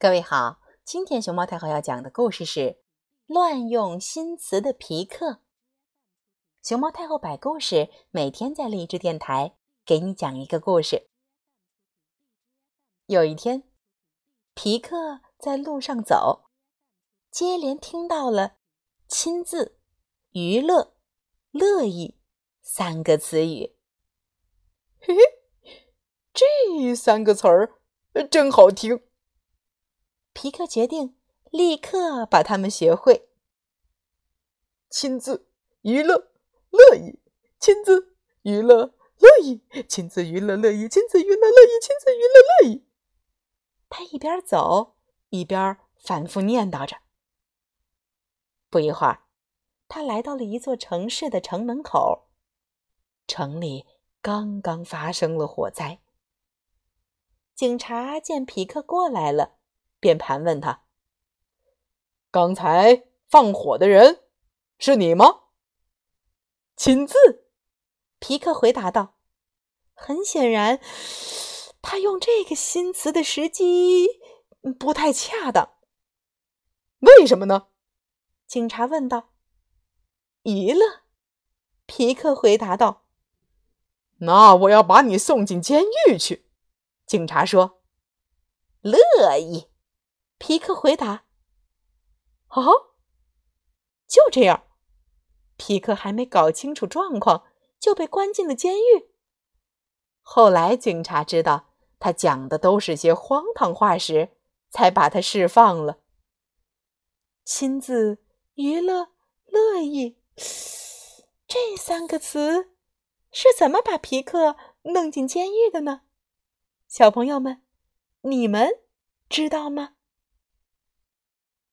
各位好，今天熊猫太后要讲的故事是《乱用新词的皮克》。熊猫太后摆故事，每天在励志电台给你讲一个故事。有一天，皮克在路上走，接连听到了“亲自”“娱乐”“乐意”三个词语。嘿嘿，这三个词儿真好听。皮克决定立刻把它们学会。亲自娱乐乐意，亲自娱乐乐意，亲自娱乐乐意，亲自娱乐乐意，亲自娱乐乐意。他一边走一边反复念叨着。不一会儿，他来到了一座城市的城门口。城里刚刚发生了火灾。警察见皮克过来了。便盘问他：“刚才放火的人是你吗？”亲自，皮克回答道。很显然，他用这个新词的时机不太恰当。为什么呢？警察问道。娱乐，皮克回答道。那我要把你送进监狱去。警察说。乐意。皮克回答：“啊，就这样。”皮克还没搞清楚状况，就被关进了监狱。后来警察知道他讲的都是些荒唐话时，才把他释放了。亲自、娱乐、乐意这三个词是怎么把皮克弄进监狱的呢？小朋友们，你们知道吗？